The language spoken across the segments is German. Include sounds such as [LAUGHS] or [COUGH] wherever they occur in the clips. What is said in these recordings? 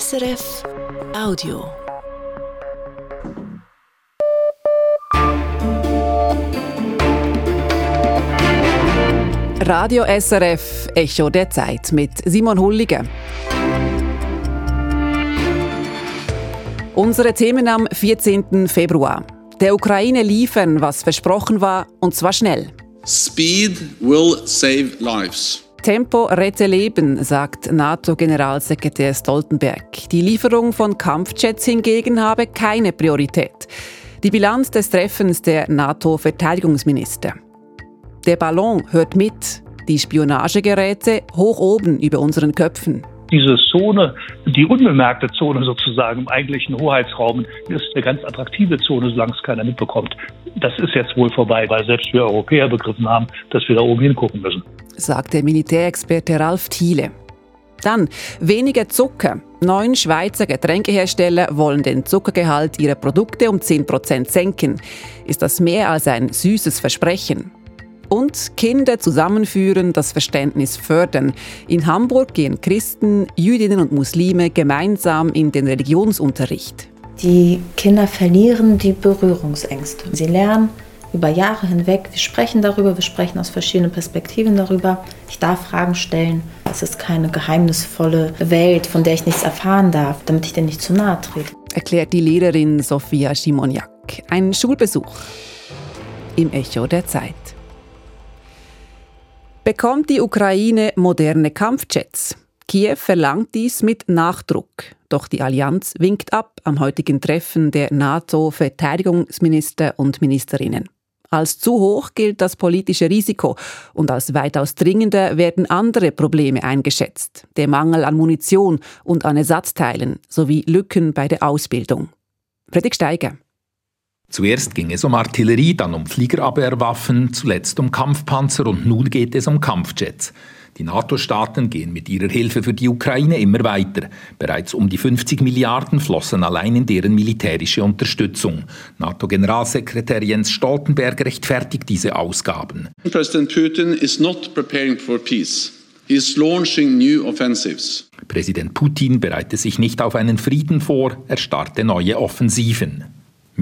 SRF Audio. Radio SRF Echo der Zeit mit Simon Hullige. Unsere Themen am 14. Februar. Der Ukraine liefern, was versprochen war, und zwar schnell. Speed will save lives. Tempo rette Leben, sagt NATO-Generalsekretär Stoltenberg. Die Lieferung von Kampfjets hingegen habe keine Priorität. Die Bilanz des Treffens der NATO-Verteidigungsminister. Der Ballon hört mit, die Spionagegeräte hoch oben über unseren Köpfen. Diese Zone, die unbemerkte Zone sozusagen im eigentlichen Hoheitsraum, ist eine ganz attraktive Zone, solange es keiner mitbekommt. Das ist jetzt wohl vorbei, weil selbst wir Europäer begriffen haben, dass wir da oben hingucken müssen. Sagt der Militärexperte Ralf Thiele. Dann weniger Zucker. Neun Schweizer Getränkehersteller wollen den Zuckergehalt ihrer Produkte um 10% senken. Ist das mehr als ein süßes Versprechen? und Kinder zusammenführen, das Verständnis fördern. In Hamburg gehen Christen, Jüdinnen und Muslime gemeinsam in den Religionsunterricht. Die Kinder verlieren die Berührungsängste. Sie lernen über Jahre hinweg, wir sprechen darüber, wir sprechen aus verschiedenen Perspektiven darüber. Ich darf Fragen stellen. Es ist keine geheimnisvolle Welt, von der ich nichts erfahren darf, damit ich dir nicht zu nahe trete. Erklärt die Lehrerin Sophia Schimoniak. Ein Schulbesuch im Echo der Zeit. Bekommt die Ukraine moderne Kampfjets? Kiew verlangt dies mit Nachdruck. Doch die Allianz winkt ab am heutigen Treffen der NATO-Verteidigungsminister und Ministerinnen. Als zu hoch gilt das politische Risiko und als weitaus dringender werden andere Probleme eingeschätzt. Der Mangel an Munition und an Ersatzteilen sowie Lücken bei der Ausbildung. Fredrik Steiger. Zuerst ging es um Artillerie, dann um Fliegerabwehrwaffen, zuletzt um Kampfpanzer und nun geht es um Kampfjets. Die NATO-Staaten gehen mit ihrer Hilfe für die Ukraine immer weiter. Bereits um die 50 Milliarden flossen allein in deren militärische Unterstützung. NATO-Generalsekretär Jens Stoltenberg rechtfertigt diese Ausgaben. President Putin is not preparing for peace. He is launching new offensives. Präsident Putin bereitet sich nicht auf einen Frieden vor, er starte neue Offensiven.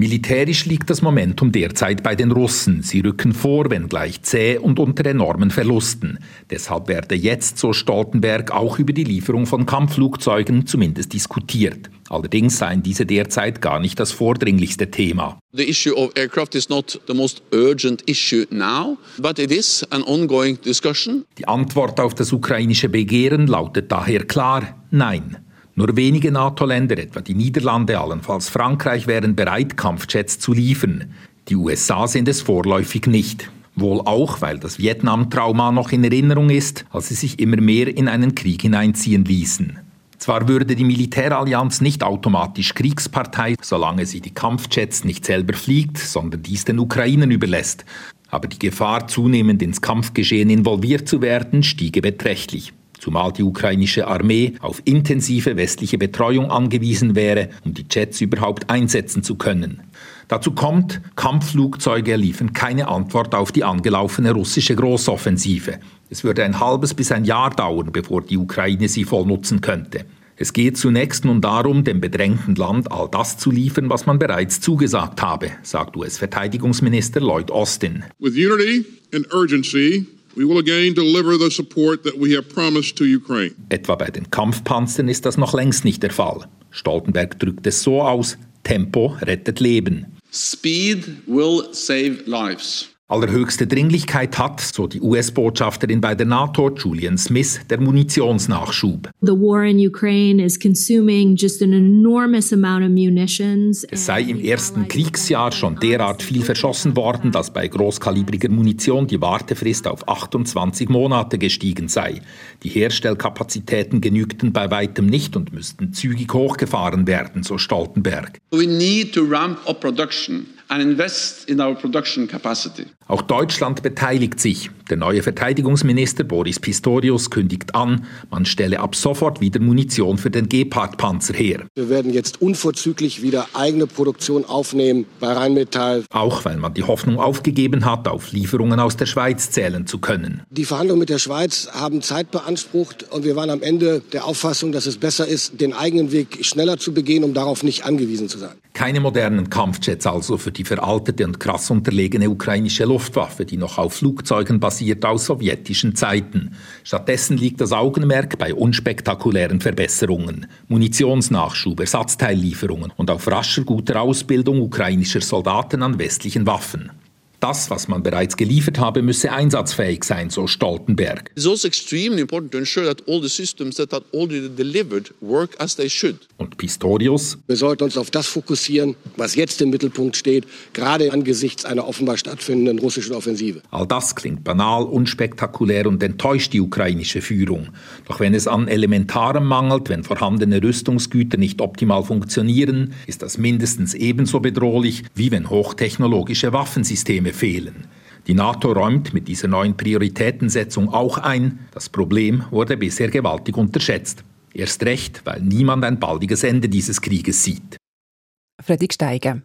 Militärisch liegt das Momentum derzeit bei den Russen. Sie rücken vor, wenngleich zäh und unter enormen Verlusten. Deshalb werde jetzt, so Stoltenberg, auch über die Lieferung von Kampfflugzeugen zumindest diskutiert. Allerdings seien diese derzeit gar nicht das vordringlichste Thema. The issue of aircraft is not the most urgent issue now, but it is an ongoing discussion. Die Antwort auf das ukrainische Begehren lautet daher klar Nein. Nur wenige NATO-Länder, etwa die Niederlande, allenfalls Frankreich, wären bereit, Kampfjets zu liefern. Die USA sind es vorläufig nicht. Wohl auch, weil das Vietnam-Trauma noch in Erinnerung ist, als sie sich immer mehr in einen Krieg hineinziehen ließen. Zwar würde die Militärallianz nicht automatisch Kriegspartei, solange sie die Kampfjets nicht selber fliegt, sondern dies den Ukrainern überlässt. Aber die Gefahr, zunehmend ins Kampfgeschehen involviert zu werden, stiege beträchtlich zumal die ukrainische Armee auf intensive westliche Betreuung angewiesen wäre, um die Jets überhaupt einsetzen zu können. Dazu kommt, Kampfflugzeuge liefern keine Antwort auf die angelaufene russische Großoffensive. Es würde ein halbes bis ein Jahr dauern, bevor die Ukraine sie voll nutzen könnte. Es geht zunächst nun darum, dem bedrängten Land all das zu liefern, was man bereits zugesagt habe, sagt US-Verteidigungsminister Lloyd Austin. With unity and urgency, We will again deliver the support that we have promised to Ukraine. Etwa bei den Kampfpanzern ist das noch längst nicht der Fall. Stoltenberg drückt es so aus: Tempo rettet Leben. Speed will save lives allerhöchste Dringlichkeit hat, so die US-Botschafterin bei der NATO, Julian Smith, der Munitionsnachschub. The war in Ukraine is consuming just an enormous amount of munitions. Es sei im ersten Kriegsjahr schon derart viel verschossen worden, dass bei großkalibriger Munition die Wartefrist auf 28 Monate gestiegen sei. Die Herstellkapazitäten genügten bei weitem nicht und müssten zügig hochgefahren werden, so Stoltenberg. We need to ramp up production and invest in our production capacity. Auch Deutschland beteiligt sich. Der neue Verteidigungsminister Boris Pistorius kündigt an, man stelle ab sofort wieder Munition für den Gepard-Panzer her. Wir werden jetzt unverzüglich wieder eigene Produktion aufnehmen bei Rheinmetall. Auch weil man die Hoffnung aufgegeben hat, auf Lieferungen aus der Schweiz zählen zu können. Die Verhandlungen mit der Schweiz haben Zeit beansprucht und wir waren am Ende der Auffassung, dass es besser ist, den eigenen Weg schneller zu begehen, um darauf nicht angewiesen zu sein. Keine modernen Kampfjets also für die veraltete und krass unterlegene ukrainische Luftwaffe, die noch auf Flugzeugen basiert aus sowjetischen Zeiten. Stattdessen liegt das Augenmerk bei unspektakulären Verbesserungen, Munitionsnachschub, Ersatzteillieferungen und auf rascher guter Ausbildung ukrainischer Soldaten an westlichen Waffen. Das, was man bereits geliefert habe, müsse einsatzfähig sein, so Stoltenberg. It's also extremely important to ensure that all the systems that are already delivered work as they should. Und Pistorius? Wir sollten uns auf das fokussieren, was jetzt im Mittelpunkt steht, gerade angesichts einer offenbar stattfindenden russischen Offensive. All das klingt banal, unspektakulär und enttäuscht die ukrainische Führung. Doch wenn es an Elementarem mangelt, wenn vorhandene Rüstungsgüter nicht optimal funktionieren, ist das mindestens ebenso bedrohlich, wie wenn hochtechnologische Waffensysteme fehlen. Die NATO räumt mit dieser neuen Prioritätensetzung auch ein, das Problem wurde bisher gewaltig unterschätzt. Erst recht, weil niemand ein baldiges Ende dieses Krieges sieht. Fredrik Steiger.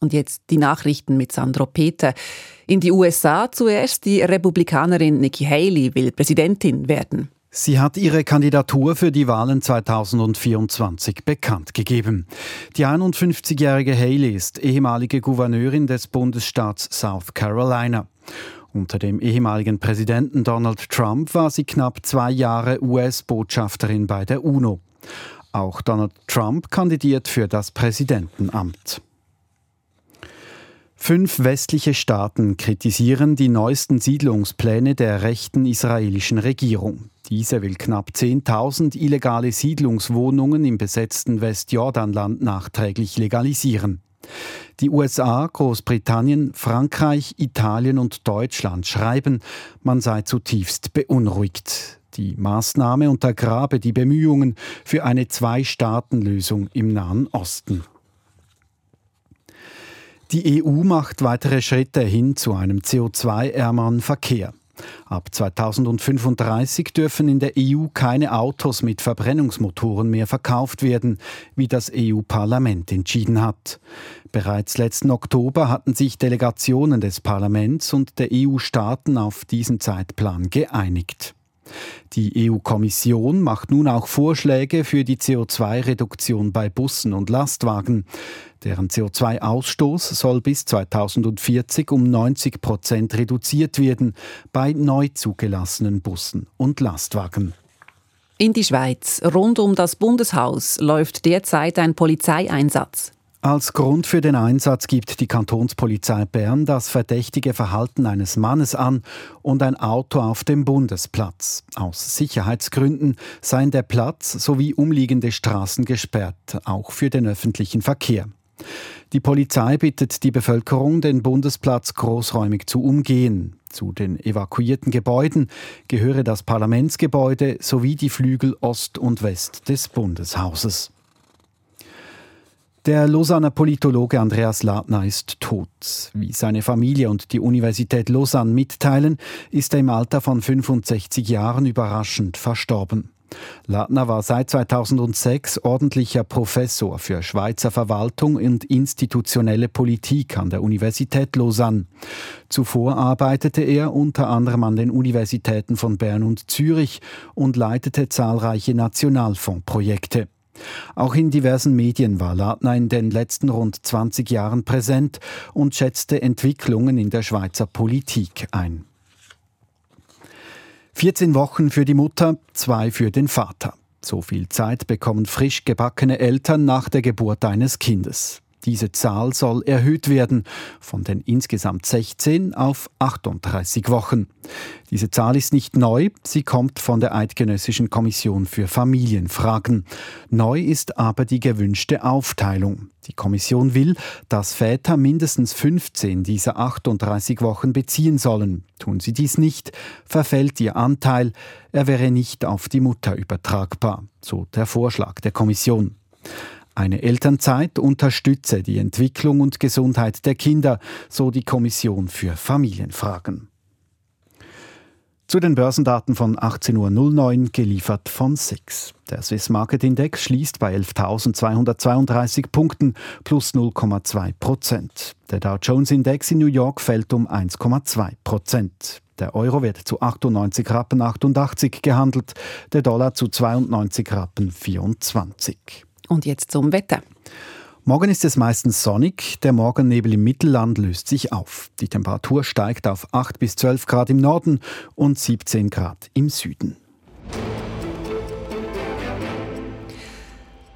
Und jetzt die Nachrichten mit Sandro Peter. In die USA zuerst die Republikanerin Nikki Haley will Präsidentin werden. Sie hat ihre Kandidatur für die Wahlen 2024 bekannt gegeben. Die 51-jährige Haley ist ehemalige Gouverneurin des Bundesstaats South Carolina. Unter dem ehemaligen Präsidenten Donald Trump war sie knapp zwei Jahre US-Botschafterin bei der UNO. Auch Donald Trump kandidiert für das Präsidentenamt. Fünf westliche Staaten kritisieren die neuesten Siedlungspläne der rechten israelischen Regierung. Diese will knapp 10.000 illegale Siedlungswohnungen im besetzten Westjordanland nachträglich legalisieren. Die USA, Großbritannien, Frankreich, Italien und Deutschland schreiben, man sei zutiefst beunruhigt. Die Maßnahme untergrabe die Bemühungen für eine Zwei-Staaten-Lösung im Nahen Osten. Die EU macht weitere Schritte hin zu einem CO2-ärmeren Verkehr. Ab 2035 dürfen in der EU keine Autos mit Verbrennungsmotoren mehr verkauft werden, wie das EU-Parlament entschieden hat. Bereits letzten Oktober hatten sich Delegationen des Parlaments und der EU-Staaten auf diesen Zeitplan geeinigt. Die EU-Kommission macht nun auch Vorschläge für die CO2-Reduktion bei Bussen und Lastwagen. Deren CO2-Ausstoß soll bis 2040 um 90 Prozent reduziert werden bei neu zugelassenen Bussen und Lastwagen. In die Schweiz, rund um das Bundeshaus, läuft derzeit ein Polizeieinsatz. Als Grund für den Einsatz gibt die Kantonspolizei Bern das verdächtige Verhalten eines Mannes an und ein Auto auf dem Bundesplatz. Aus Sicherheitsgründen seien der Platz sowie umliegende Straßen gesperrt, auch für den öffentlichen Verkehr. Die Polizei bittet die Bevölkerung, den Bundesplatz großräumig zu umgehen. Zu den evakuierten Gebäuden gehöre das Parlamentsgebäude sowie die Flügel Ost und West des Bundeshauses. Der Lausanner Politologe Andreas Ladner ist tot. Wie seine Familie und die Universität Lausanne mitteilen, ist er im Alter von 65 Jahren überraschend verstorben. Ladner war seit 2006 ordentlicher Professor für Schweizer Verwaltung und institutionelle Politik an der Universität Lausanne. Zuvor arbeitete er unter anderem an den Universitäten von Bern und Zürich und leitete zahlreiche Nationalfondsprojekte. Auch in diversen Medien war Ladner in den letzten rund 20 Jahren präsent und schätzte Entwicklungen in der Schweizer Politik ein. 14 Wochen für die Mutter, zwei für den Vater. So viel Zeit bekommen frisch gebackene Eltern nach der Geburt eines Kindes. Diese Zahl soll erhöht werden von den insgesamt 16 auf 38 Wochen. Diese Zahl ist nicht neu, sie kommt von der Eidgenössischen Kommission für Familienfragen. Neu ist aber die gewünschte Aufteilung. Die Kommission will, dass Väter mindestens 15 dieser 38 Wochen beziehen sollen. Tun sie dies nicht, verfällt ihr Anteil, er wäre nicht auf die Mutter übertragbar, so der Vorschlag der Kommission. Eine Elternzeit unterstütze die Entwicklung und Gesundheit der Kinder, so die Kommission für Familienfragen. Zu den Börsendaten von 18.09 Uhr geliefert von SIX. Der Swiss Market Index schließt bei 11.232 Punkten plus 0,2 Prozent. Der Dow Jones Index in New York fällt um 1,2 Prozent. Der Euro wird zu 98 Rappen 88 gehandelt, der Dollar zu 92 Rappen 24. Und jetzt zum Wetter. Morgen ist es meistens sonnig, der Morgennebel im Mittelland löst sich auf. Die Temperatur steigt auf 8 bis 12 Grad im Norden und 17 Grad im Süden.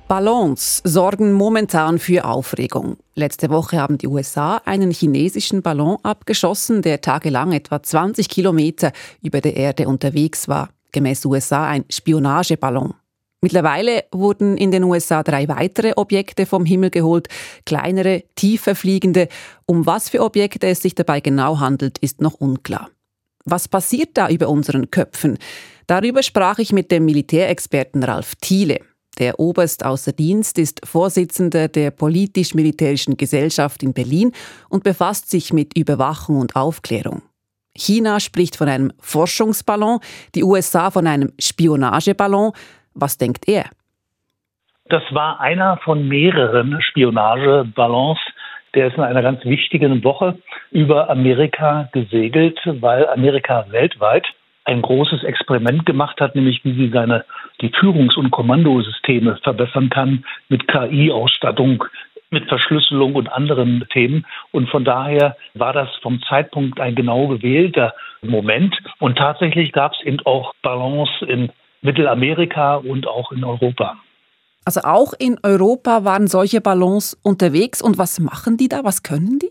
Ballons sorgen momentan für Aufregung. Letzte Woche haben die USA einen chinesischen Ballon abgeschossen, der tagelang etwa 20 Kilometer über der Erde unterwegs war. Gemäß USA ein Spionageballon. Mittlerweile wurden in den USA drei weitere Objekte vom Himmel geholt, kleinere, tiefer fliegende. Um was für Objekte es sich dabei genau handelt, ist noch unklar. Was passiert da über unseren Köpfen? Darüber sprach ich mit dem Militärexperten Ralf Thiele. Der Oberst außer Dienst ist Vorsitzender der politisch-militärischen Gesellschaft in Berlin und befasst sich mit Überwachung und Aufklärung. China spricht von einem Forschungsballon, die USA von einem Spionageballon. Was denkt er? Das war einer von mehreren Spionageballons, der ist in einer ganz wichtigen Woche über Amerika gesegelt, weil Amerika weltweit ein großes Experiment gemacht hat, nämlich wie sie seine die Führungs- und Kommandosysteme verbessern kann mit KI-Ausstattung, mit Verschlüsselung und anderen Themen. Und von daher war das vom Zeitpunkt ein genau gewählter Moment. Und tatsächlich gab es eben auch Ballons in Mittelamerika und auch in Europa. Also auch in Europa waren solche Ballons unterwegs. Und was machen die da? Was können die?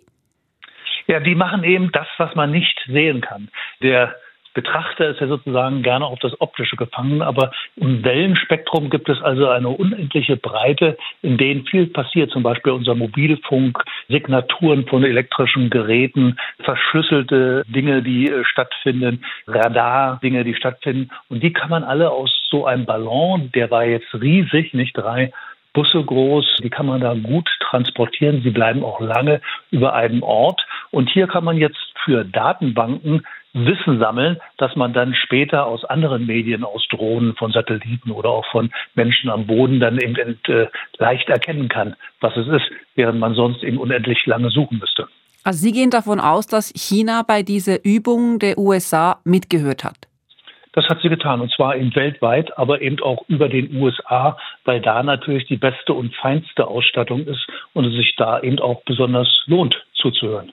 Ja, die machen eben das, was man nicht sehen kann. Der Betrachter ist ja sozusagen gerne auf das Optische gefangen, aber im Wellenspektrum gibt es also eine unendliche Breite, in denen viel passiert, zum Beispiel unser Mobilfunk, Signaturen von elektrischen Geräten, verschlüsselte Dinge, die äh, stattfinden, Radar-Dinge, die stattfinden. Und die kann man alle aus so einem Ballon, der war jetzt riesig, nicht drei Busse groß, die kann man da gut transportieren. Sie bleiben auch lange über einem Ort. Und hier kann man jetzt für Datenbanken Wissen sammeln, dass man dann später aus anderen Medien, aus Drohnen, von Satelliten oder auch von Menschen am Boden dann eben äh, leicht erkennen kann, was es ist, während man sonst eben unendlich lange suchen müsste. Also Sie gehen davon aus, dass China bei dieser Übung der USA mitgehört hat? Das hat sie getan und zwar eben weltweit, aber eben auch über den USA, weil da natürlich die beste und feinste Ausstattung ist und es sich da eben auch besonders lohnt zuzuhören.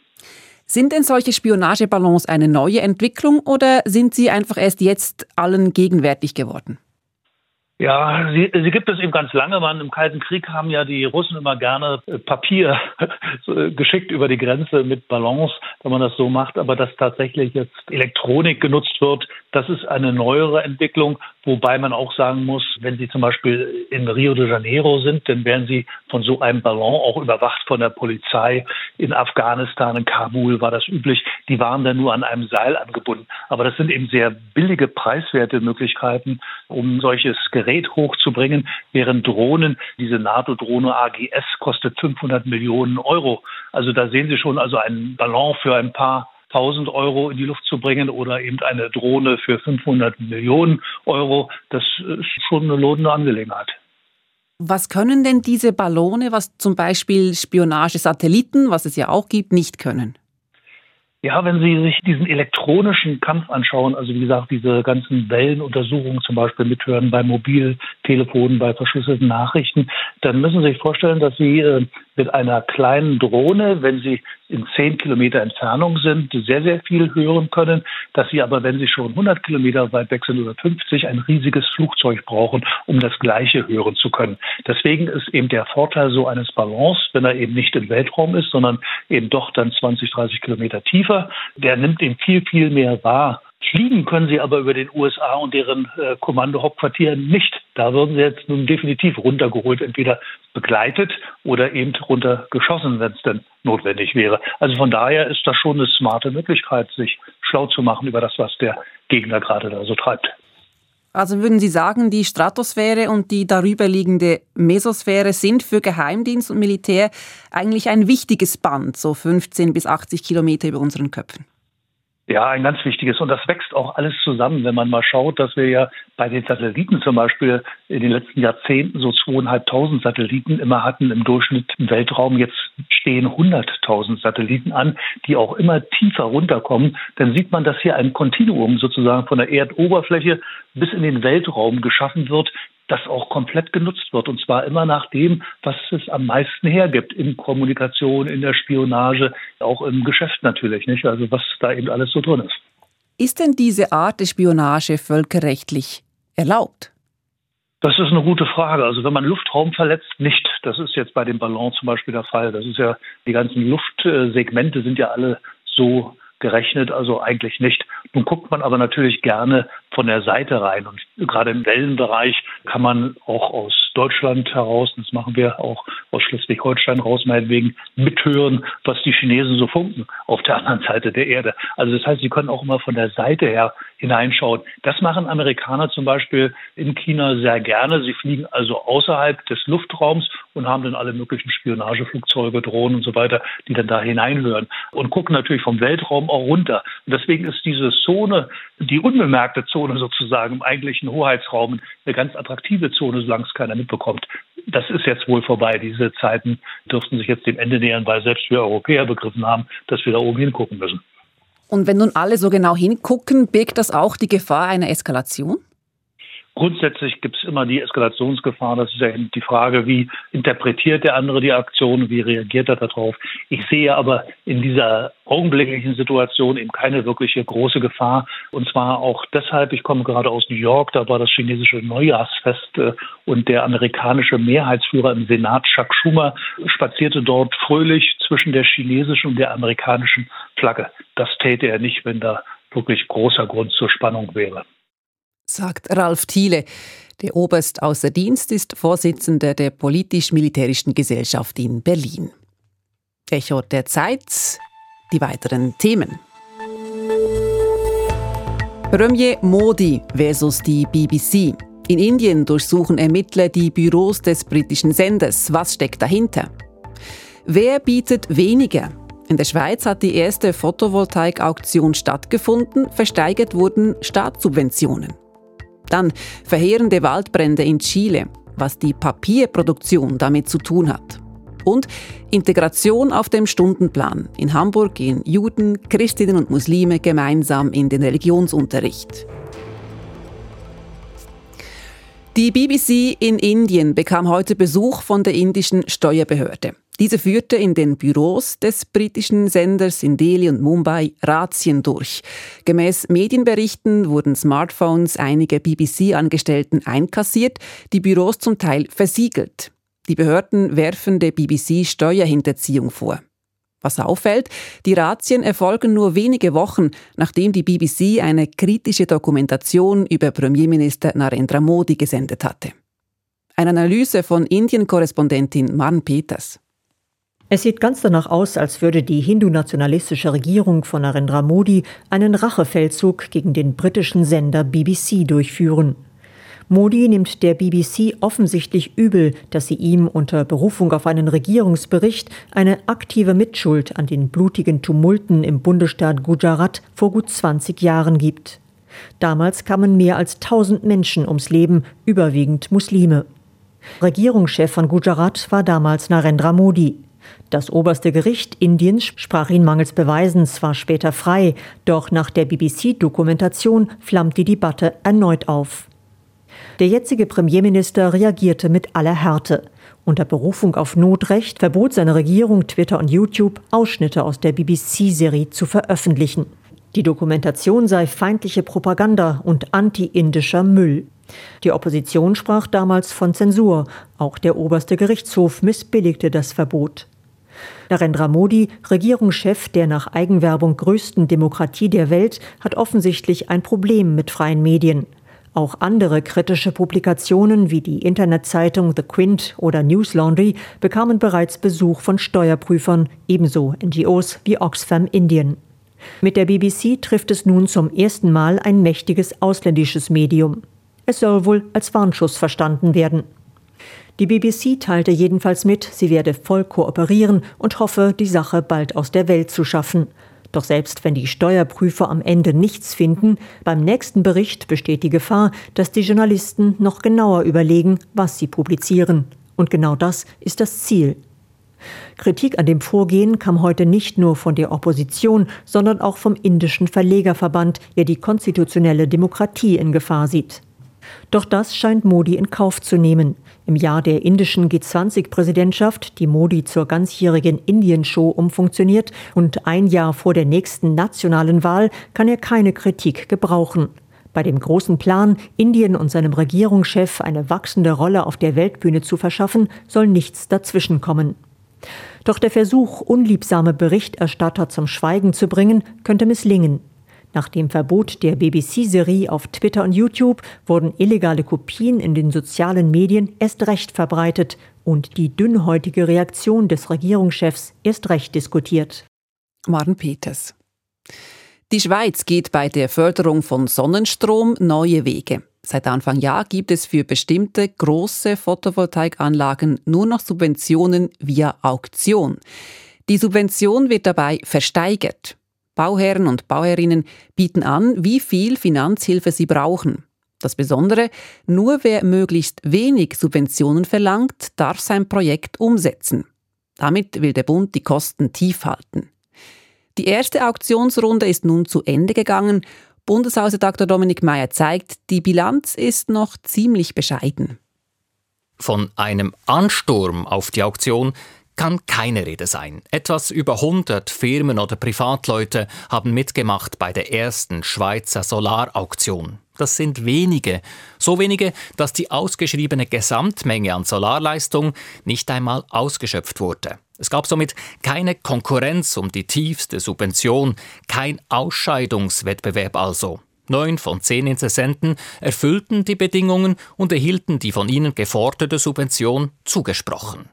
Sind denn solche Spionageballons eine neue Entwicklung oder sind sie einfach erst jetzt allen gegenwärtig geworden? Ja, sie, sie gibt es eben ganz lange. Man, Im Kalten Krieg haben ja die Russen immer gerne äh, Papier [LAUGHS] geschickt über die Grenze mit Ballons, wenn man das so macht. Aber dass tatsächlich jetzt Elektronik genutzt wird, das ist eine neuere Entwicklung. Wobei man auch sagen muss, wenn Sie zum Beispiel in Rio de Janeiro sind, dann werden Sie von so einem Ballon auch überwacht von der Polizei. In Afghanistan, in Kabul war das üblich. Die waren dann nur an einem Seil angebunden. Aber das sind eben sehr billige, preiswerte Möglichkeiten, um solches Gerät hochzubringen, während Drohnen, diese NATO-Drohne AGS kostet 500 Millionen Euro. Also da sehen Sie schon also einen Ballon für ein paar 1000 Euro in die Luft zu bringen oder eben eine Drohne für 500 Millionen Euro, das ist schon eine lohnende Angelegenheit. Was können denn diese Ballone, was zum Beispiel Spionagesatelliten, was es ja auch gibt, nicht können? Ja, wenn Sie sich diesen elektronischen Kampf anschauen, also wie gesagt, diese ganzen Wellenuntersuchungen zum Beispiel mithören bei Mobiltelefonen, bei verschlüsselten Nachrichten, dann müssen Sie sich vorstellen, dass Sie äh, mit einer kleinen Drohne, wenn Sie in zehn Kilometer Entfernung sind, sehr, sehr viel hören können, dass Sie aber, wenn Sie schon 100 Kilometer weit weg sind oder 50, ein riesiges Flugzeug brauchen, um das Gleiche hören zu können. Deswegen ist eben der Vorteil so eines Ballons, wenn er eben nicht im Weltraum ist, sondern eben doch dann 20, 30 Kilometer tiefer, der nimmt eben viel, viel mehr wahr Fliegen können sie aber über den USA und deren äh, Kommandohauptquartieren nicht. Da würden sie jetzt nun definitiv runtergeholt, entweder begleitet oder eben runtergeschossen, wenn es denn notwendig wäre. Also von daher ist das schon eine smarte Möglichkeit, sich schlau zu machen über das, was der Gegner gerade da so treibt. Also würden Sie sagen, die Stratosphäre und die darüber liegende Mesosphäre sind für Geheimdienst und Militär eigentlich ein wichtiges Band, so 15 bis 80 Kilometer über unseren Köpfen? Ja, ein ganz wichtiges. Und das wächst auch alles zusammen, wenn man mal schaut, dass wir ja bei den Satelliten zum Beispiel in den letzten Jahrzehnten so zweieinhalbtausend Satelliten immer hatten im Durchschnitt im Weltraum. Jetzt stehen hunderttausend Satelliten an, die auch immer tiefer runterkommen. Dann sieht man, dass hier ein Kontinuum sozusagen von der Erdoberfläche bis in den Weltraum geschaffen wird, das auch komplett genutzt wird. Und zwar immer nach dem, was es am meisten hergibt. In Kommunikation, in der Spionage, auch im Geschäft natürlich, nicht? Also was da eben alles so drin ist. Ist denn diese Art der Spionage völkerrechtlich erlaubt? Das ist eine gute Frage. Also wenn man Luftraum verletzt, nicht. Das ist jetzt bei dem Ballon zum Beispiel der Fall. Das ist ja, die ganzen Luftsegmente sind ja alle so gerechnet, also eigentlich nicht. Nun guckt man aber natürlich gerne von der Seite rein und gerade im Wellenbereich kann man auch aus Deutschland heraus, das machen wir auch aus Schleswig-Holstein raus, meinetwegen mithören, was die Chinesen so funken auf der anderen Seite der Erde. Also das heißt, sie können auch immer von der Seite her hineinschauen. Das machen Amerikaner zum Beispiel in China sehr gerne. Sie fliegen also außerhalb des Luftraums und haben dann alle möglichen Spionageflugzeuge, Drohnen und so weiter, die dann da hineinhören und gucken natürlich vom Weltraum auch runter. Und deswegen ist diese Zone, die unbemerkte Zone sozusagen im eigentlichen Hoheitsraum, eine ganz attraktive Zone, solange es keiner mitbekommt. Das ist jetzt wohl vorbei. Diese Zeiten dürften sich jetzt dem Ende nähern, weil selbst wir Europäer begriffen haben, dass wir da oben hingucken müssen. Und wenn nun alle so genau hingucken, birgt das auch die Gefahr einer Eskalation? Grundsätzlich gibt es immer die Eskalationsgefahr. Das ist ja die Frage, wie interpretiert der andere die Aktion, wie reagiert er darauf. Ich sehe aber in dieser augenblicklichen Situation eben keine wirkliche große Gefahr. Und zwar auch deshalb, ich komme gerade aus New York, da war das chinesische Neujahrsfest äh, und der amerikanische Mehrheitsführer im Senat, Chuck Schumer, spazierte dort fröhlich zwischen der chinesischen und der amerikanischen Flagge. Das täte er nicht, wenn da wirklich großer Grund zur Spannung wäre sagt Ralf Thiele. Der Oberst außer Dienst ist Vorsitzender der politisch-militärischen Gesellschaft in Berlin. Echo der Zeit, die weiteren Themen. Premier Modi versus die BBC. In Indien durchsuchen Ermittler die Büros des britischen Senders. Was steckt dahinter? Wer bietet weniger? In der Schweiz hat die erste Photovoltaik-Auktion stattgefunden. Versteigert wurden Staatssubventionen. Dann verheerende Waldbrände in Chile, was die Papierproduktion damit zu tun hat. Und Integration auf dem Stundenplan. In Hamburg gehen Juden, Christinnen und Muslime gemeinsam in den Religionsunterricht. Die BBC in Indien bekam heute Besuch von der indischen Steuerbehörde. Diese führte in den Büros des britischen Senders in Delhi und Mumbai Razzien durch. Gemäß Medienberichten wurden Smartphones einiger BBC-Angestellten einkassiert, die Büros zum Teil versiegelt. Die Behörden werfen der BBC Steuerhinterziehung vor. Was auffällt, die Razzien erfolgen nur wenige Wochen, nachdem die BBC eine kritische Dokumentation über Premierminister Narendra Modi gesendet hatte. Eine Analyse von Indien-Korrespondentin Marn Peters. Es sieht ganz danach aus, als würde die hindu-nationalistische Regierung von Narendra Modi einen Rachefeldzug gegen den britischen Sender BBC durchführen. Modi nimmt der BBC offensichtlich übel, dass sie ihm unter Berufung auf einen Regierungsbericht eine aktive Mitschuld an den blutigen Tumulten im Bundesstaat Gujarat vor gut 20 Jahren gibt. Damals kamen mehr als 1000 Menschen ums Leben, überwiegend Muslime. Regierungschef von Gujarat war damals Narendra Modi. Das oberste Gericht Indiens sprach ihn mangels Beweisen zwar später frei, doch nach der BBC-Dokumentation flammt die Debatte erneut auf. Der jetzige Premierminister reagierte mit aller Härte. Unter Berufung auf Notrecht verbot seine Regierung Twitter und YouTube, Ausschnitte aus der BBC-Serie zu veröffentlichen. Die Dokumentation sei feindliche Propaganda und anti-indischer Müll. Die Opposition sprach damals von Zensur. Auch der oberste Gerichtshof missbilligte das Verbot. Narendra Modi, Regierungschef der nach Eigenwerbung größten Demokratie der Welt, hat offensichtlich ein Problem mit freien Medien. Auch andere kritische Publikationen wie die Internetzeitung The Quint oder News Laundry bekamen bereits Besuch von Steuerprüfern, ebenso NGOs wie Oxfam Indien. Mit der BBC trifft es nun zum ersten Mal ein mächtiges ausländisches Medium. Es soll wohl als Warnschuss verstanden werden. Die BBC teilte jedenfalls mit, sie werde voll kooperieren und hoffe, die Sache bald aus der Welt zu schaffen. Doch selbst wenn die Steuerprüfer am Ende nichts finden, beim nächsten Bericht besteht die Gefahr, dass die Journalisten noch genauer überlegen, was sie publizieren. Und genau das ist das Ziel. Kritik an dem Vorgehen kam heute nicht nur von der Opposition, sondern auch vom indischen Verlegerverband, der die konstitutionelle Demokratie in Gefahr sieht. Doch das scheint Modi in Kauf zu nehmen. Im Jahr der indischen G20-Präsidentschaft, die Modi zur ganzjährigen Indien-Show umfunktioniert und ein Jahr vor der nächsten nationalen Wahl, kann er keine Kritik gebrauchen. Bei dem großen Plan, Indien und seinem Regierungschef eine wachsende Rolle auf der Weltbühne zu verschaffen, soll nichts dazwischenkommen. Doch der Versuch, unliebsame Berichterstatter zum Schweigen zu bringen, könnte misslingen. Nach dem Verbot der BBC-Serie auf Twitter und YouTube wurden illegale Kopien in den sozialen Medien erst recht verbreitet und die dünnhäutige Reaktion des Regierungschefs erst recht diskutiert. Maren Peters. Die Schweiz geht bei der Förderung von Sonnenstrom neue Wege. Seit Anfang Jahr gibt es für bestimmte große Photovoltaikanlagen nur noch Subventionen via Auktion. Die Subvention wird dabei versteigert. Bauherren und Bauherrinnen bieten an, wie viel Finanzhilfe sie brauchen. Das Besondere, nur wer möglichst wenig Subventionen verlangt, darf sein Projekt umsetzen. Damit will der Bund die Kosten tief halten. Die erste Auktionsrunde ist nun zu Ende gegangen. Bundeshausredakteur Dominik Mayer zeigt, die Bilanz ist noch ziemlich bescheiden. Von einem Ansturm auf die Auktion kann keine Rede sein. Etwas über 100 Firmen oder Privatleute haben mitgemacht bei der ersten Schweizer Solarauktion. Das sind wenige. So wenige, dass die ausgeschriebene Gesamtmenge an Solarleistung nicht einmal ausgeschöpft wurde. Es gab somit keine Konkurrenz um die tiefste Subvention, kein Ausscheidungswettbewerb also. Neun von zehn Interessenten erfüllten die Bedingungen und erhielten die von ihnen geforderte Subvention zugesprochen.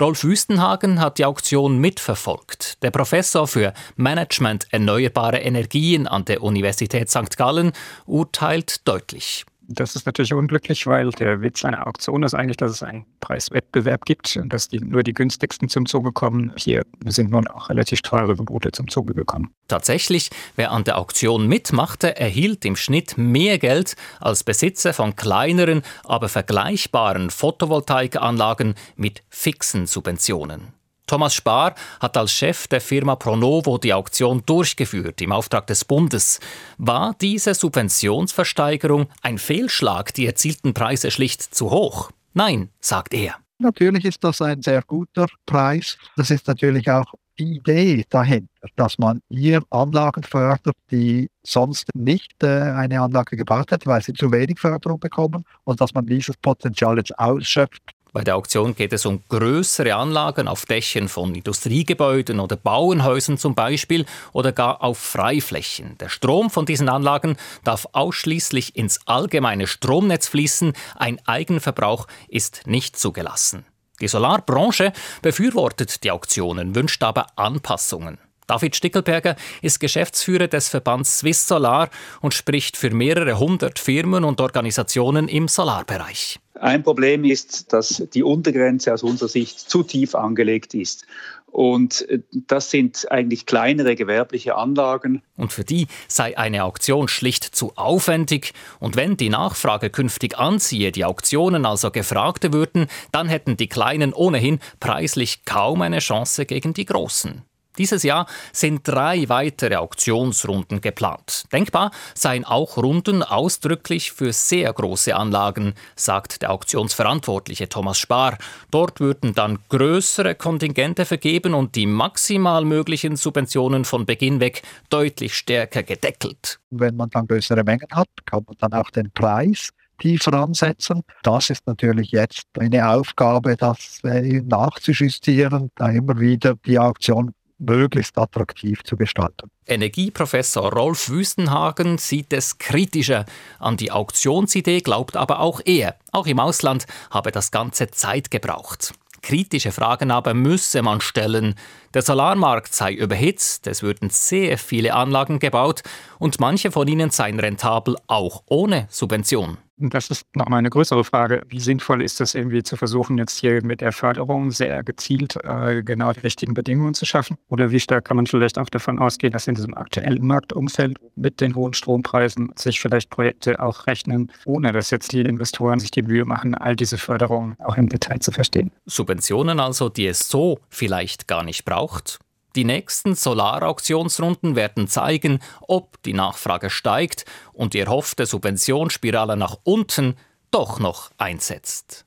Rolf Wüstenhagen hat die Auktion mitverfolgt. Der Professor für Management erneuerbare Energien an der Universität St. Gallen urteilt deutlich. Das ist natürlich unglücklich, weil der Witz einer Auktion ist eigentlich, dass es einen Preiswettbewerb gibt und dass die, nur die günstigsten zum Zuge kommen. Hier sind nun auch relativ teure Gebote zum Zuge gekommen. Tatsächlich, wer an der Auktion mitmachte, erhielt im Schnitt mehr Geld als Besitzer von kleineren, aber vergleichbaren Photovoltaikanlagen mit fixen Subventionen. Thomas Spar hat als Chef der Firma Pronovo die Auktion durchgeführt im Auftrag des Bundes. War diese Subventionsversteigerung ein Fehlschlag, die erzielten Preise schlicht zu hoch? Nein, sagt er. Natürlich ist das ein sehr guter Preis. Das ist natürlich auch die Idee dahinter, dass man hier Anlagen fördert, die sonst nicht äh, eine Anlage gebaut hätten, weil sie zu wenig Förderung bekommen und dass man dieses Potenzial jetzt ausschöpft bei der Auktion geht es um größere Anlagen auf Dächern von Industriegebäuden oder Bauernhäusern zum Beispiel oder gar auf Freiflächen. Der Strom von diesen Anlagen darf ausschließlich ins allgemeine Stromnetz fließen. Ein Eigenverbrauch ist nicht zugelassen. Die Solarbranche befürwortet die Auktionen, wünscht aber Anpassungen. David Stickelberger ist Geschäftsführer des Verbands Swiss Solar und spricht für mehrere hundert Firmen und Organisationen im Solarbereich. Ein Problem ist, dass die Untergrenze aus unserer Sicht zu tief angelegt ist. Und äh, das sind eigentlich kleinere gewerbliche Anlagen. Und für die sei eine Auktion schlicht zu aufwendig. Und wenn die Nachfrage künftig anziehe, die Auktionen also gefragte würden, dann hätten die Kleinen ohnehin preislich kaum eine Chance gegen die Großen. Dieses Jahr sind drei weitere Auktionsrunden geplant. Denkbar seien auch Runden ausdrücklich für sehr große Anlagen, sagt der Auktionsverantwortliche Thomas Spar. Dort würden dann größere Kontingente vergeben und die maximal möglichen Subventionen von Beginn weg deutlich stärker gedeckelt. Wenn man dann größere Mengen hat, kann man dann auch den Preis tiefer ansetzen. Das ist natürlich jetzt eine Aufgabe, das nachzujustieren, da immer wieder die Auktion möglichst attraktiv zu gestalten. Energieprofessor Rolf Wüstenhagen sieht es kritischer an die Auktionsidee, glaubt aber auch er, auch im Ausland habe das Ganze Zeit gebraucht. Kritische Fragen aber müsse man stellen. Der Solarmarkt sei überhitzt, es würden sehr viele Anlagen gebaut und manche von ihnen seien rentabel auch ohne Subvention. Das ist nochmal eine größere Frage. Wie sinnvoll ist es irgendwie zu versuchen, jetzt hier mit der Förderung sehr gezielt äh, genau die richtigen Bedingungen zu schaffen? Oder wie stark kann man vielleicht auch davon ausgehen, dass in diesem aktuellen Marktumfeld mit den hohen Strompreisen sich vielleicht Projekte auch rechnen, ohne dass jetzt die Investoren sich die Mühe machen, all diese Förderungen auch im Detail zu verstehen? Subventionen also, die es so vielleicht gar nicht braucht? Die nächsten Solarauktionsrunden werden zeigen, ob die Nachfrage steigt und die erhoffte Subventionsspirale nach unten doch noch einsetzt.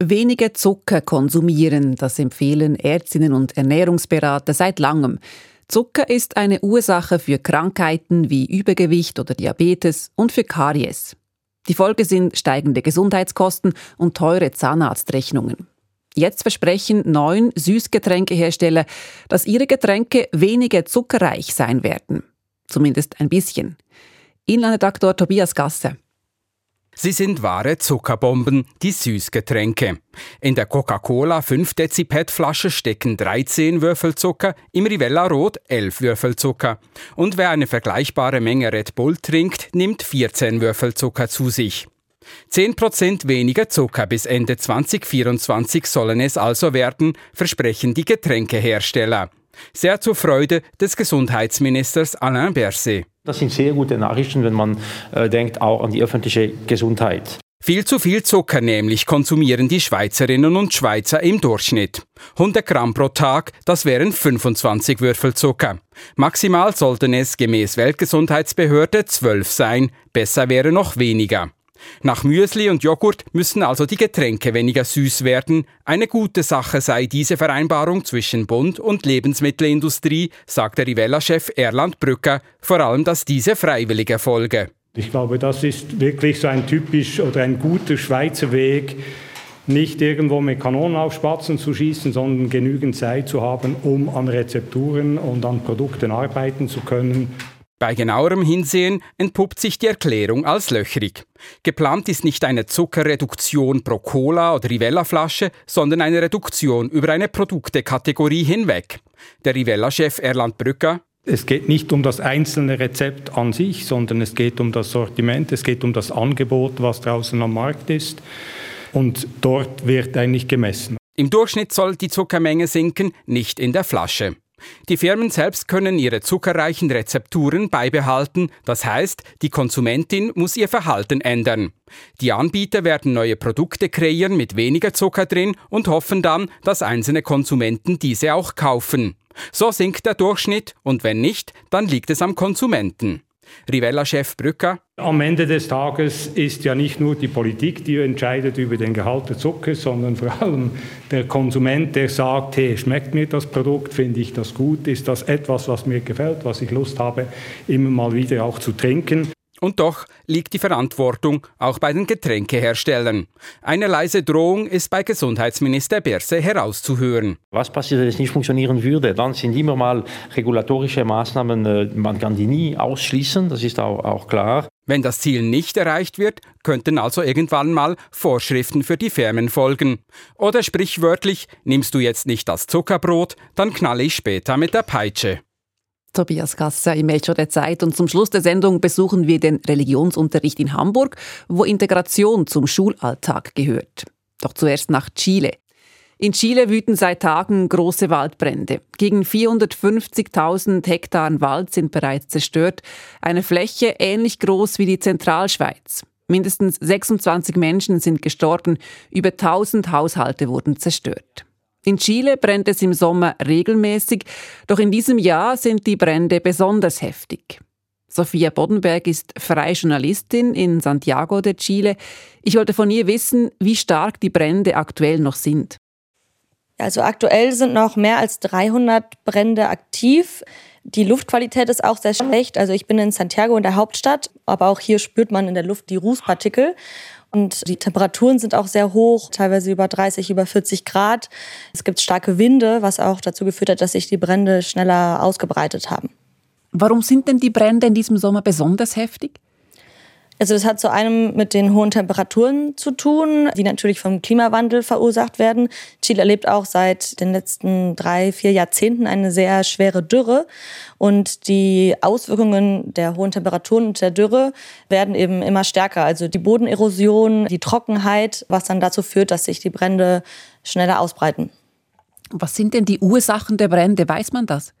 Weniger Zucker konsumieren, das empfehlen Ärztinnen und Ernährungsberater seit langem. Zucker ist eine Ursache für Krankheiten wie Übergewicht oder Diabetes und für Karies. Die Folge sind steigende Gesundheitskosten und teure Zahnarztrechnungen. Jetzt versprechen neun Süßgetränkehersteller, dass ihre Getränke weniger zuckerreich sein werden. Zumindest ein bisschen. Inlandredaktor Tobias Gasse. Sie sind wahre Zuckerbomben, die Süßgetränke. In der Coca-Cola 5 Dezipet Flasche stecken 13 Würfel Zucker, im Rivella Rot 11 Würfel Zucker. Und wer eine vergleichbare Menge Red Bull trinkt, nimmt 14 Würfel Zucker zu sich. 10% weniger Zucker bis Ende 2024 sollen es also werden, versprechen die Getränkehersteller. Sehr zur Freude des Gesundheitsministers Alain Berset. Das sind sehr gute Nachrichten, wenn man äh, denkt auch an die öffentliche Gesundheit. Viel zu viel Zucker nämlich konsumieren die Schweizerinnen und Schweizer im Durchschnitt. 100 Gramm pro Tag, das wären 25 Würfel Zucker. Maximal sollten es gemäß Weltgesundheitsbehörde 12 sein, besser wäre noch weniger. Nach Müsli und Joghurt müssen also die Getränke weniger süß werden. Eine gute Sache sei diese Vereinbarung zwischen Bund und Lebensmittelindustrie, sagt der Rivella-Chef Erland Brücker, vor allem, dass diese freiwillig erfolge. Ich glaube, das ist wirklich so ein typisch oder ein guter Schweizer Weg, nicht irgendwo mit Kanonen auf Spatzen zu schießen, sondern genügend Zeit zu haben, um an Rezepturen und an Produkten arbeiten zu können. Bei genauerem Hinsehen entpuppt sich die Erklärung als löchrig. Geplant ist nicht eine Zuckerreduktion pro Cola oder Rivella-Flasche, sondern eine Reduktion über eine Produktekategorie hinweg. Der Rivella-Chef Erland Brücker. Es geht nicht um das einzelne Rezept an sich, sondern es geht um das Sortiment, es geht um das Angebot, was draußen am Markt ist. Und dort wird eigentlich gemessen. Im Durchschnitt soll die Zuckermenge sinken, nicht in der Flasche. Die Firmen selbst können ihre zuckerreichen Rezepturen beibehalten, das heißt, die Konsumentin muss ihr Verhalten ändern. Die Anbieter werden neue Produkte kreieren mit weniger Zucker drin und hoffen dann, dass einzelne Konsumenten diese auch kaufen. So sinkt der Durchschnitt und wenn nicht, dann liegt es am Konsumenten. Rivella-Chef Brücker. Am Ende des Tages ist ja nicht nur die Politik, die entscheidet über den Gehalt des Zuckers, sondern vor allem der Konsument, der sagt, hey, schmeckt mir das Produkt, finde ich das gut, ist das etwas, was mir gefällt, was ich Lust habe, immer mal wieder auch zu trinken. Und doch liegt die Verantwortung auch bei den Getränkeherstellern. Eine leise Drohung ist bei Gesundheitsminister Berse herauszuhören. Was passiert, wenn es nicht funktionieren würde? Dann sind immer mal regulatorische Maßnahmen, äh, man kann die nie ausschließen, das ist auch, auch klar. Wenn das Ziel nicht erreicht wird, könnten also irgendwann mal Vorschriften für die Firmen folgen. Oder sprichwörtlich, nimmst du jetzt nicht das Zuckerbrot, dann knalle ich später mit der Peitsche. Tobias Gasser im Echo der Zeit. Und zum Schluss der Sendung besuchen wir den Religionsunterricht in Hamburg, wo Integration zum Schulalltag gehört. Doch zuerst nach Chile. In Chile wüten seit Tagen große Waldbrände. Gegen 450.000 Hektar Wald sind bereits zerstört. Eine Fläche ähnlich groß wie die Zentralschweiz. Mindestens 26 Menschen sind gestorben. Über 1000 Haushalte wurden zerstört. In Chile brennt es im Sommer regelmäßig, doch in diesem Jahr sind die Brände besonders heftig. Sophia Boddenberg ist freie Journalistin in Santiago de Chile. Ich wollte von ihr wissen, wie stark die Brände aktuell noch sind. Also aktuell sind noch mehr als 300 Brände aktiv. Die Luftqualität ist auch sehr schlecht. Also ich bin in Santiago in der Hauptstadt, aber auch hier spürt man in der Luft die Rußpartikel. Und die Temperaturen sind auch sehr hoch, teilweise über 30, über 40 Grad. Es gibt starke Winde, was auch dazu geführt hat, dass sich die Brände schneller ausgebreitet haben. Warum sind denn die Brände in diesem Sommer besonders heftig? Also das hat zu einem mit den hohen Temperaturen zu tun, die natürlich vom Klimawandel verursacht werden. Chile erlebt auch seit den letzten drei, vier Jahrzehnten eine sehr schwere Dürre. Und die Auswirkungen der hohen Temperaturen und der Dürre werden eben immer stärker. Also die Bodenerosion, die Trockenheit, was dann dazu führt, dass sich die Brände schneller ausbreiten. Was sind denn die Ursachen der Brände? Weiß man das?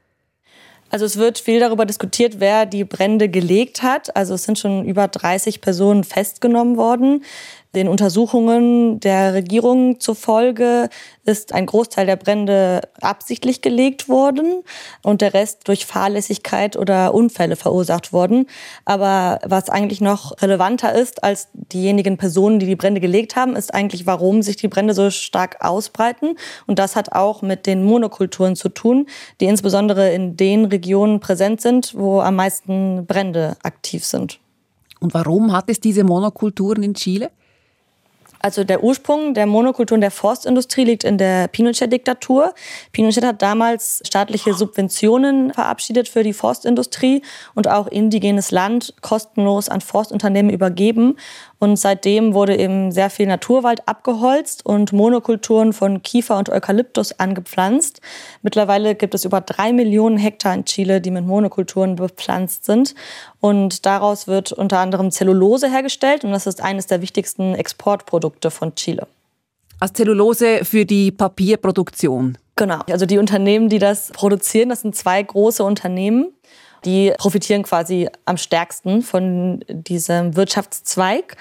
Also es wird viel darüber diskutiert, wer die Brände gelegt hat. Also es sind schon über 30 Personen festgenommen worden. Den Untersuchungen der Regierung zufolge ist ein Großteil der Brände absichtlich gelegt worden und der Rest durch Fahrlässigkeit oder Unfälle verursacht worden. Aber was eigentlich noch relevanter ist als diejenigen Personen, die die Brände gelegt haben, ist eigentlich, warum sich die Brände so stark ausbreiten. Und das hat auch mit den Monokulturen zu tun, die insbesondere in den Regionen präsent sind, wo am meisten Brände aktiv sind. Und warum hat es diese Monokulturen in Chile? Also der Ursprung der Monokultur und der Forstindustrie liegt in der Pinochet-Diktatur. Pinochet hat damals staatliche Subventionen verabschiedet für die Forstindustrie und auch indigenes Land kostenlos an Forstunternehmen übergeben. Und seitdem wurde eben sehr viel Naturwald abgeholzt und Monokulturen von Kiefer und Eukalyptus angepflanzt. Mittlerweile gibt es über drei Millionen Hektar in Chile, die mit Monokulturen bepflanzt sind. Und daraus wird unter anderem Zellulose hergestellt und das ist eines der wichtigsten Exportprodukte von Chile. Als Zellulose für die Papierproduktion. Genau. Also die Unternehmen, die das produzieren, das sind zwei große Unternehmen. Die profitieren quasi am stärksten von diesem Wirtschaftszweig.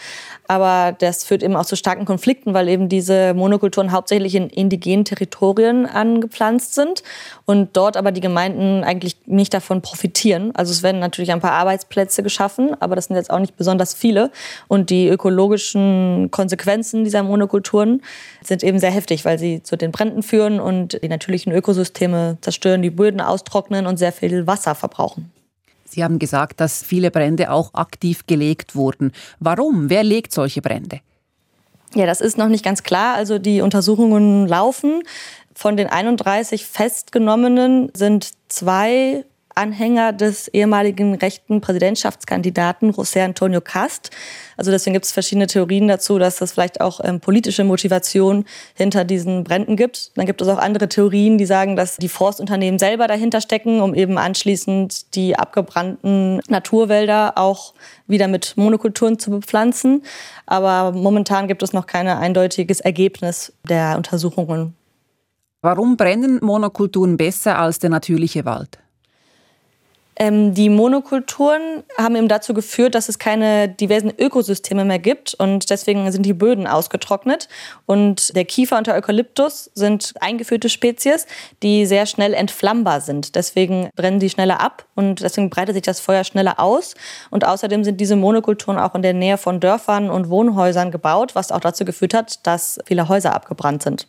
Aber das führt eben auch zu starken Konflikten, weil eben diese Monokulturen hauptsächlich in indigenen Territorien angepflanzt sind und dort aber die Gemeinden eigentlich nicht davon profitieren. Also es werden natürlich ein paar Arbeitsplätze geschaffen, aber das sind jetzt auch nicht besonders viele. Und die ökologischen Konsequenzen dieser Monokulturen sind eben sehr heftig, weil sie zu den Bränden führen und die natürlichen Ökosysteme zerstören, die Böden austrocknen und sehr viel Wasser verbrauchen. Sie haben gesagt, dass viele Brände auch aktiv gelegt wurden. Warum? Wer legt solche Brände? Ja, das ist noch nicht ganz klar. Also die Untersuchungen laufen. Von den 31 Festgenommenen sind zwei Anhänger des ehemaligen rechten Präsidentschaftskandidaten José Antonio Cast. Also deswegen gibt es verschiedene Theorien dazu, dass es vielleicht auch ähm, politische Motivation hinter diesen Bränden gibt. Dann gibt es auch andere Theorien, die sagen, dass die Forstunternehmen selber dahinter stecken, um eben anschließend die abgebrannten Naturwälder auch wieder mit Monokulturen zu bepflanzen. Aber momentan gibt es noch kein eindeutiges Ergebnis der Untersuchungen. Warum brennen Monokulturen besser als der natürliche Wald? Ähm, die Monokulturen haben eben dazu geführt, dass es keine diversen Ökosysteme mehr gibt und deswegen sind die Böden ausgetrocknet. Und der Kiefer und der Eukalyptus sind eingeführte Spezies, die sehr schnell entflammbar sind. Deswegen brennen die schneller ab und deswegen breitet sich das Feuer schneller aus. Und außerdem sind diese Monokulturen auch in der Nähe von Dörfern und Wohnhäusern gebaut, was auch dazu geführt hat, dass viele Häuser abgebrannt sind.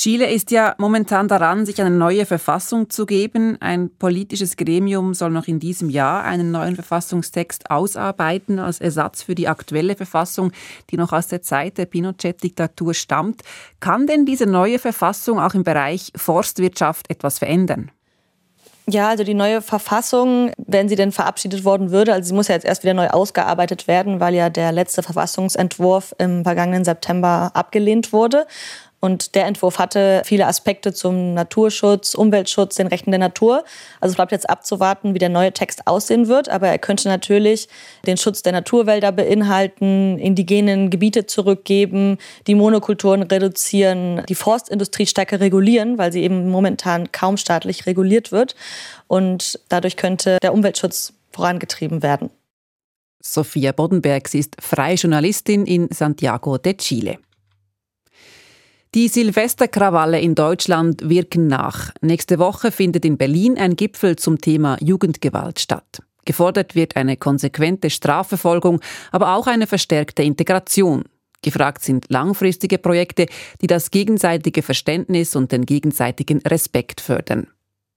Chile ist ja momentan daran, sich eine neue Verfassung zu geben. Ein politisches Gremium soll noch in diesem Jahr einen neuen Verfassungstext ausarbeiten als Ersatz für die aktuelle Verfassung, die noch aus der Zeit der Pinochet-Diktatur stammt. Kann denn diese neue Verfassung auch im Bereich Forstwirtschaft etwas verändern? Ja, also die neue Verfassung, wenn sie denn verabschiedet worden würde, also sie muss ja jetzt erst wieder neu ausgearbeitet werden, weil ja der letzte Verfassungsentwurf im vergangenen September abgelehnt wurde. Und der Entwurf hatte viele Aspekte zum Naturschutz, Umweltschutz, den Rechten der Natur. Also es bleibt jetzt abzuwarten, wie der neue Text aussehen wird. Aber er könnte natürlich den Schutz der Naturwälder beinhalten, indigenen Gebiete zurückgeben, die Monokulturen reduzieren, die Forstindustrie stärker regulieren, weil sie eben momentan kaum staatlich reguliert wird. Und dadurch könnte der Umweltschutz vorangetrieben werden. Sophia Bodenberg, sie ist freie Journalistin in Santiago de Chile. Die Silvesterkrawalle in Deutschland wirken nach. Nächste Woche findet in Berlin ein Gipfel zum Thema Jugendgewalt statt. Gefordert wird eine konsequente Strafverfolgung, aber auch eine verstärkte Integration. Gefragt sind langfristige Projekte, die das gegenseitige Verständnis und den gegenseitigen Respekt fördern.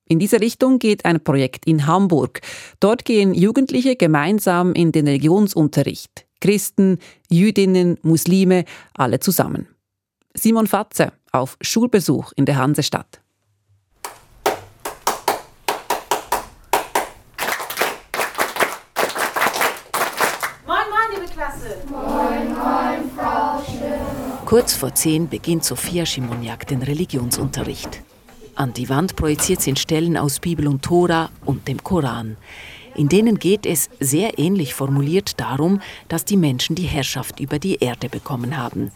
In diese Richtung geht ein Projekt in Hamburg. Dort gehen Jugendliche gemeinsam in den Religionsunterricht. Christen, Jüdinnen, Muslime, alle zusammen. Simon Fatze auf Schulbesuch in der Hansestadt. Moin, Klasse. Moin, moin, Frau Schirmer. Kurz vor zehn beginnt Sophia Schimoniak den Religionsunterricht. An die Wand projiziert sind Stellen aus Bibel und Tora und dem Koran. In denen geht es sehr ähnlich formuliert darum, dass die Menschen die Herrschaft über die Erde bekommen haben.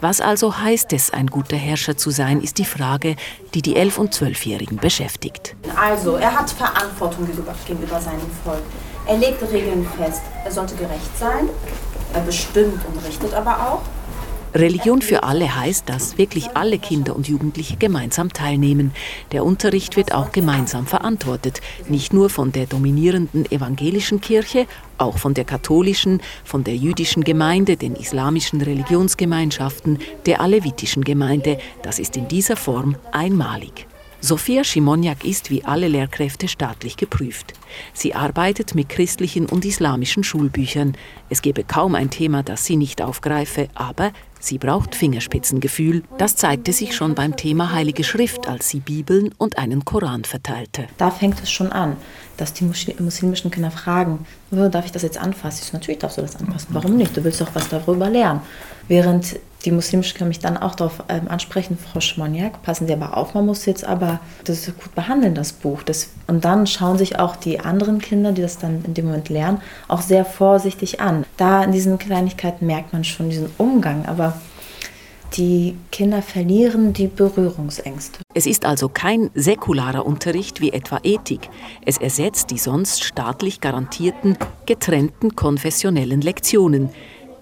Was also heißt es, ein guter Herrscher zu sein, ist die Frage, die die 11- und 12-Jährigen beschäftigt. Also, er hat Verantwortung gegenüber seinem Volk. Er legt Regeln fest. Er sollte gerecht sein. Er bestimmt und richtet aber auch. Religion für alle heißt, dass wirklich alle Kinder und Jugendliche gemeinsam teilnehmen. Der Unterricht wird auch gemeinsam verantwortet, nicht nur von der dominierenden evangelischen Kirche, auch von der katholischen, von der jüdischen Gemeinde, den islamischen Religionsgemeinschaften, der alevitischen Gemeinde. Das ist in dieser Form einmalig. Sophia Schimoniak ist wie alle Lehrkräfte staatlich geprüft. Sie arbeitet mit christlichen und islamischen Schulbüchern. Es gebe kaum ein Thema, das sie nicht aufgreife, aber Sie braucht Fingerspitzengefühl. Das zeigte sich schon beim Thema Heilige Schrift, als sie Bibeln und einen Koran verteilte. Da fängt es schon an, dass die muslimischen Kinder fragen, darf ich das jetzt anfassen? Ich so, natürlich darfst du das anfassen. Warum nicht? Du willst doch was darüber lernen. Während die muslimischen Kinder mich dann auch darauf ähm, ansprechen, Frau Schmoniak, passen Sie aber auf, man muss jetzt aber das gut behandeln, das Buch. Das, und dann schauen sich auch die anderen Kinder, die das dann in dem Moment lernen, auch sehr vorsichtig an. Da in diesen Kleinigkeiten merkt man schon diesen Umgang, aber die Kinder verlieren die Berührungsängste. Es ist also kein säkularer Unterricht wie etwa Ethik. Es ersetzt die sonst staatlich garantierten, getrennten konfessionellen Lektionen.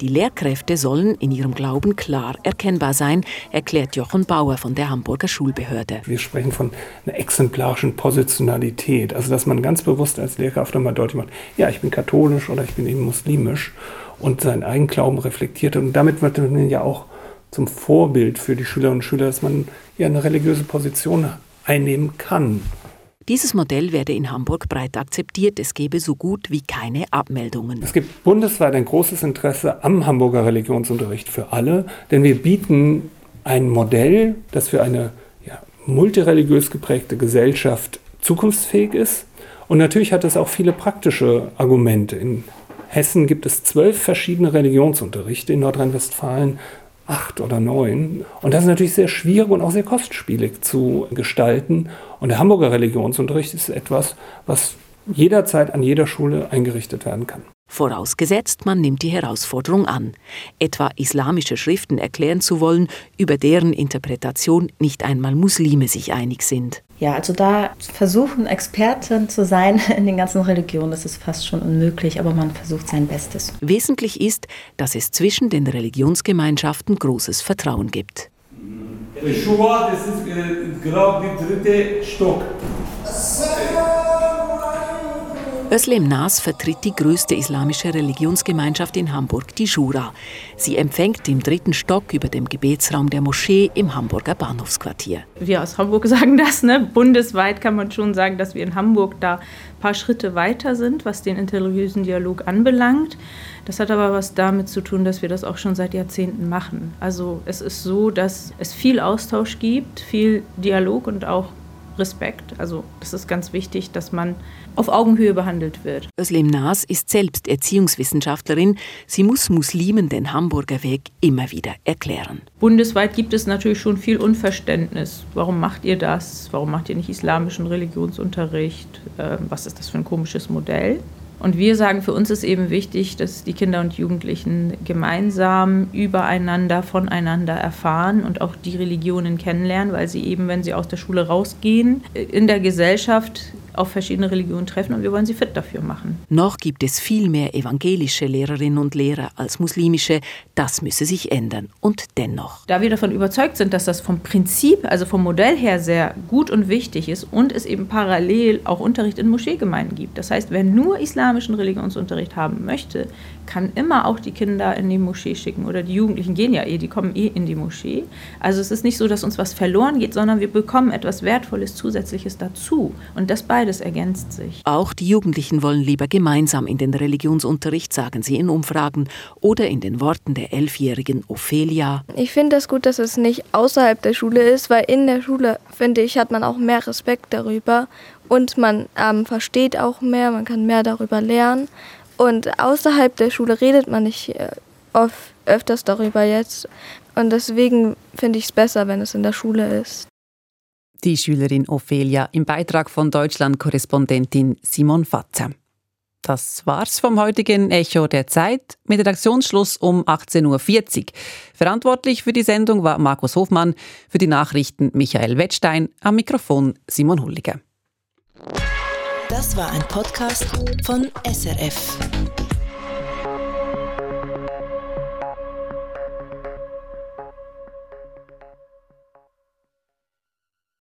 Die Lehrkräfte sollen in ihrem Glauben klar erkennbar sein, erklärt Jochen Bauer von der Hamburger Schulbehörde. Wir sprechen von einer exemplarischen Positionalität, also dass man ganz bewusst als Lehrkraft nochmal deutlich macht, ja, ich bin katholisch oder ich bin eben muslimisch und seinen Eigenglauben reflektiert. Und damit wird man ja auch zum Vorbild für die Schülerinnen und Schüler, dass man ja eine religiöse Position einnehmen kann. Dieses Modell werde in Hamburg breit akzeptiert. Es gebe so gut wie keine Abmeldungen. Es gibt bundesweit ein großes Interesse am Hamburger Religionsunterricht für alle, denn wir bieten ein Modell, das für eine ja, multireligiös geprägte Gesellschaft zukunftsfähig ist. Und natürlich hat es auch viele praktische Argumente. In Hessen gibt es zwölf verschiedene Religionsunterrichte, in Nordrhein-Westfalen acht oder neun. Und das ist natürlich sehr schwierig und auch sehr kostspielig zu gestalten. Und der Hamburger Religionsunterricht ist etwas, was jederzeit an jeder Schule eingerichtet werden kann. Vorausgesetzt, man nimmt die Herausforderung an, etwa islamische Schriften erklären zu wollen, über deren Interpretation nicht einmal Muslime sich einig sind. Ja, also da versuchen, Experten zu sein [LAUGHS] in den ganzen Religionen, das ist fast schon unmöglich, aber man versucht sein Bestes. Wesentlich ist, dass es zwischen den Religionsgemeinschaften großes Vertrauen gibt. Shoah, das ist äh, gerade der dritte Stock. Özlem Nas vertritt die größte islamische Religionsgemeinschaft in Hamburg, die Shura. Sie empfängt im dritten Stock über dem Gebetsraum der Moschee im Hamburger Bahnhofsquartier. Wir aus Hamburg [LAUGHS] sagen das, ne? bundesweit kann man schon sagen, dass wir in Hamburg da ein paar Schritte weiter sind, was den interreligiösen Dialog anbelangt. Das hat aber was damit zu tun, dass wir das auch schon seit Jahrzehnten machen. Also es ist so, dass es viel Austausch gibt, viel Dialog und auch Respekt. Also das ist ganz wichtig, dass man auf Augenhöhe behandelt wird. Özlem Nas ist selbst Erziehungswissenschaftlerin. Sie muss Muslimen den Hamburger Weg immer wieder erklären. Bundesweit gibt es natürlich schon viel Unverständnis. Warum macht ihr das? Warum macht ihr nicht islamischen Religionsunterricht? Ähm, was ist das für ein komisches Modell? Und wir sagen, für uns ist eben wichtig, dass die Kinder und Jugendlichen gemeinsam übereinander, voneinander erfahren und auch die Religionen kennenlernen, weil sie eben, wenn sie aus der Schule rausgehen, in der Gesellschaft auf verschiedene Religionen treffen und wir wollen sie fit dafür machen. Noch gibt es viel mehr evangelische Lehrerinnen und Lehrer als muslimische. Das müsse sich ändern. Und dennoch. Da wir davon überzeugt sind, dass das vom Prinzip, also vom Modell her sehr gut und wichtig ist und es eben parallel auch Unterricht in Moscheegemeinden gibt. Das heißt, wer nur islamischen Religionsunterricht haben möchte, kann immer auch die Kinder in die Moschee schicken oder die Jugendlichen gehen ja eh, die kommen eh in die Moschee. Also es ist nicht so, dass uns was verloren geht, sondern wir bekommen etwas Wertvolles Zusätzliches dazu. Und das beides ergänzt sich. Auch die Jugendlichen wollen lieber gemeinsam in den Religionsunterricht, sagen sie in Umfragen oder in den Worten der elfjährigen Ophelia. Ich finde es gut, dass es nicht außerhalb der Schule ist, weil in der Schule, finde ich, hat man auch mehr Respekt darüber und man ähm, versteht auch mehr, man kann mehr darüber lernen Und außerhalb der Schule redet man nicht äh, oft, öfters darüber jetzt. Und deswegen finde ich es besser, wenn es in der Schule ist. Die Schülerin Ophelia im Beitrag von Deutschland-Korrespondentin Simon Fatzer. Das war's vom heutigen Echo der Zeit mit Redaktionsschluss um 18.40 Uhr. Verantwortlich für die Sendung war Markus Hofmann, für die Nachrichten Michael Wettstein, am Mikrofon Simon Hulliger. Das war ein Podcast von SRF.